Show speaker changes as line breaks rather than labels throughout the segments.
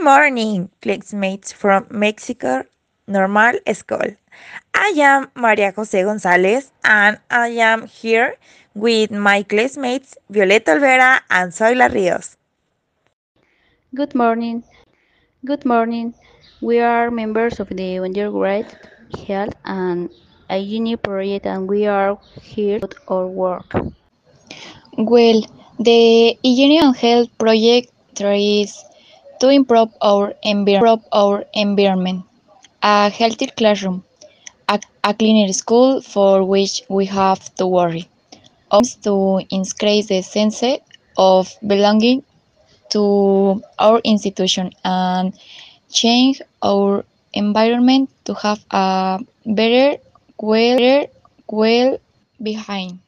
Good morning, classmates from Mexico Normal School. I am Maria Jose Gonzalez and I am here with my classmates Violeta Olvera and Zoila Rios.
Good morning. Good morning. We are members of the undergrad health and hygiene project and we are here to our work.
Well, the hygiene and health project tries to improve our, envir- our environment, a healthier classroom, a, a cleaner school for which we have to worry, aims to increase the sense of belonging to our institution and change our environment to have a better, well, well behind.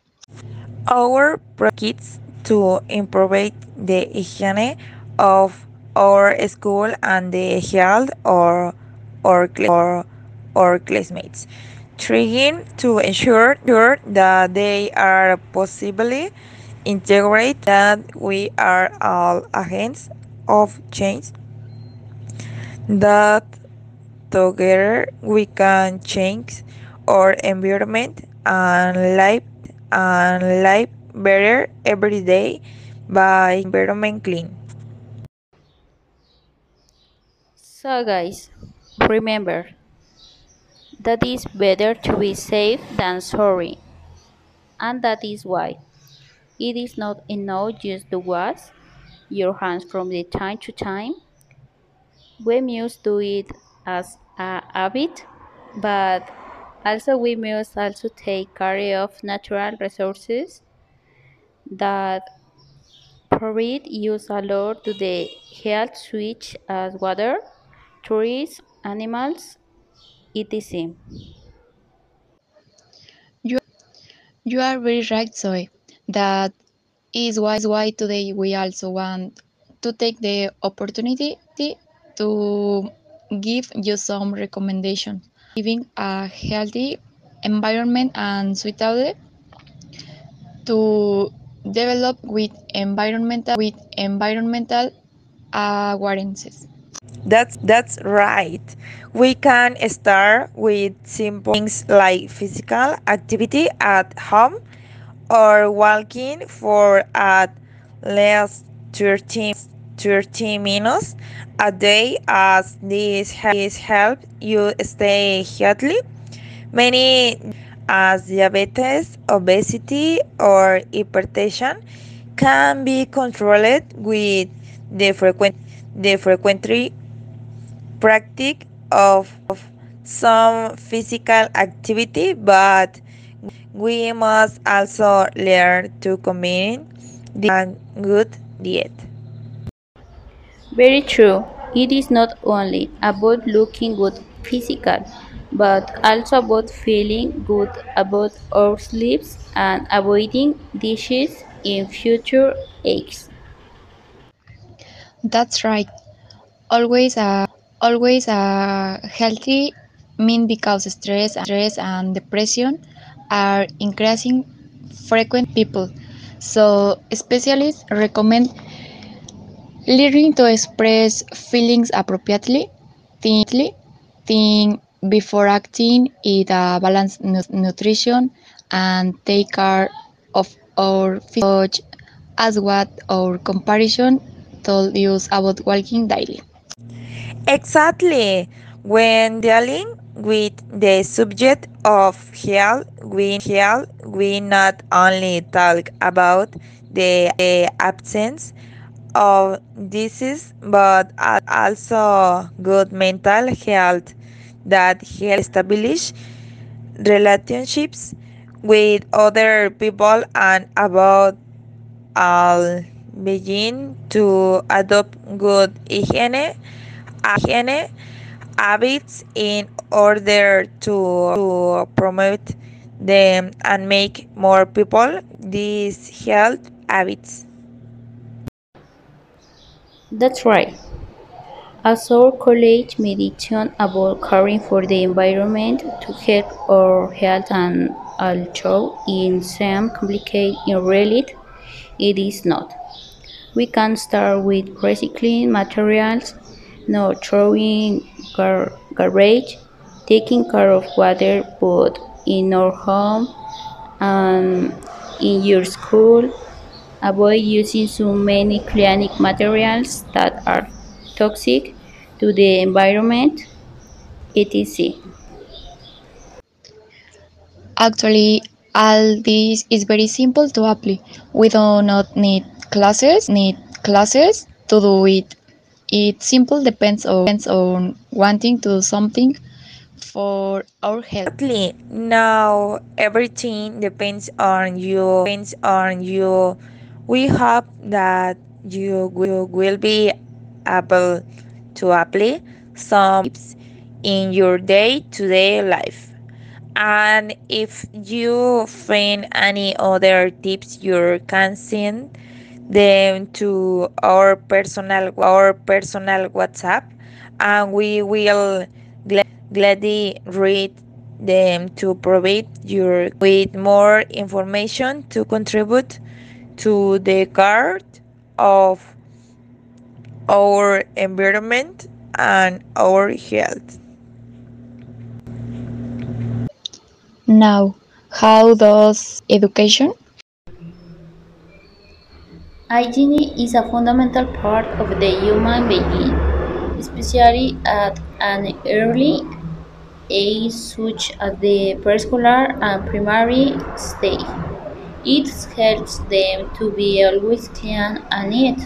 Our kids to improve the hygiene of our school and the health of our, or, our classmates, trying to ensure that they are possibly integrate that we are all agents of change that together we can change our environment and life and life better every day by environment clean.
So guys, remember that it's better to be safe than sorry. And that is why it is not enough just to wash your hands from the time to time. We must do it as a habit, but also we must also take care of natural resources that provide use a lot to the health switch as water, trees, animals, etc.
You you are very right, Zoe. That is why, today we also want to take the opportunity to give you some recommendations. Living a healthy environment and suitable to develop with environmental with environmental awarenesses.
That's that's right. We can start with simple things like physical activity at home or walking for at least 30, 30 minutes a day as this help you stay healthy. Many as diabetes, obesity, or hypertension can be controlled with the frequent the frequently practice of, of some physical activity, but we must also learn to combine the good diet.
Very true. It is not only about looking good physical, but also about feeling good about our sleeps and avoiding dishes in future aches.
That's right. Always a always a healthy mean because stress, stress and depression are increasing frequent people. So specialists recommend learning to express feelings appropriately, think, think before acting, eat a balanced nu- nutrition, and take care of our physiology as what our comparison told us about walking daily.
Exactly. When dealing with the subject of health, we, health, we not only talk about the, the absence of disease, but also good mental health that help establish relationships with other people and about all begin to adopt good hygiene, hygiene habits in order to, to promote them and make more people these health habits.
That's right. As our college meditation about caring for the environment to help our health and although in some complicated in reality it is not. We can start with recycling materials, not throwing gar- garbage, taking care of water both in our home and in your school, avoid using so many cleaning materials that are toxic to the environment, etc.
Actually, all this is very simple to apply. We do not need classes, need classes to do it. It simple depends on, depends on wanting to do something for our health.
Exactly. Now everything depends on you. Depends on you. We hope that you will, will be able to apply some tips in your day-to-day life. And if you find any other tips, you can send them to our personal our personal WhatsApp, and we will gladly read them to provide you with more information to contribute to the guard of our environment and our health.
Now, how does education?
Hygiene is a fundamental part of the human being, especially at an early age such as the preschooler and primary stage. It helps them to be always clean and neat.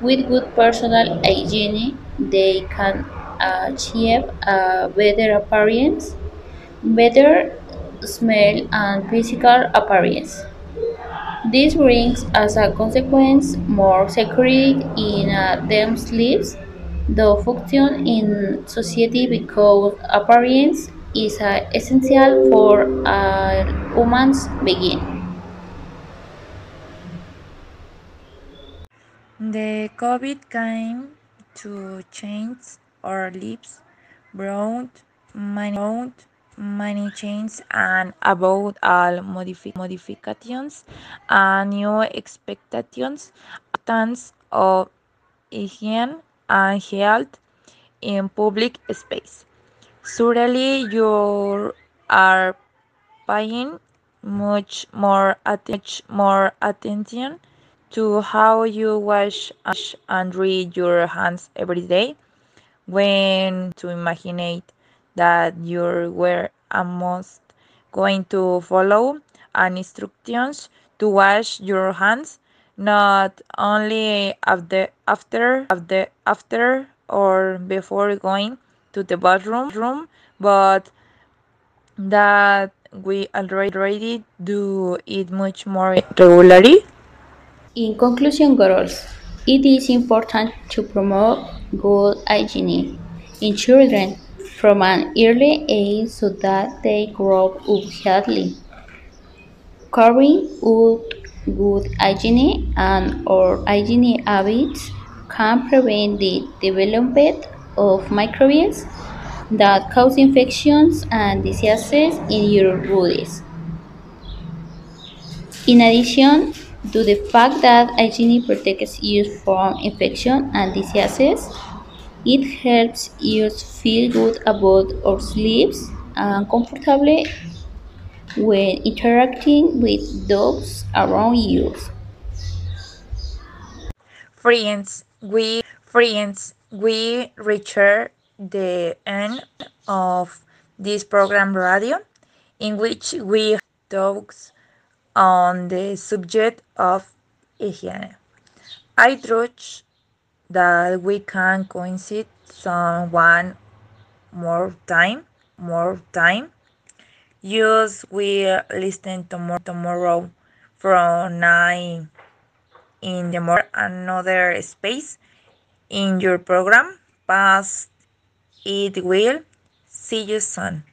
With good personal hygiene, they can achieve a better appearance, better smell, and physical appearance. This brings as a consequence more security in uh, them's lives, the function in society because appearance is uh, essential for a human's being.
The COVID came to change our lives, brought many, many changes and about all modifications and new expectations importance of hygiene and health in public space. Surely you are paying much more attention to how you wash and read your hands every day when to imagine that you were almost going to follow an instructions to wash your hands not only after after after after or before going to the bathroom but that we already do it much more regularly.
In conclusion, girls, it is important to promote good hygiene in children from an early age so that they grow up healthy. Carrying out good hygiene and or hygiene habits can prevent the development of microbes that cause infections and diseases in your bodies. In addition to the fact that hygiene protects you from infection and diseases, it helps you feel good about our lives and comfortably when interacting with dogs around you.
Friends, we friends, we reached the end of this program radio in which we talked on the subject of hygiene. I trust that we can coincide some one more time, more time. Use we listen tomorrow, tomorrow from 9 in the morning another space in your program. Past it will. See you soon.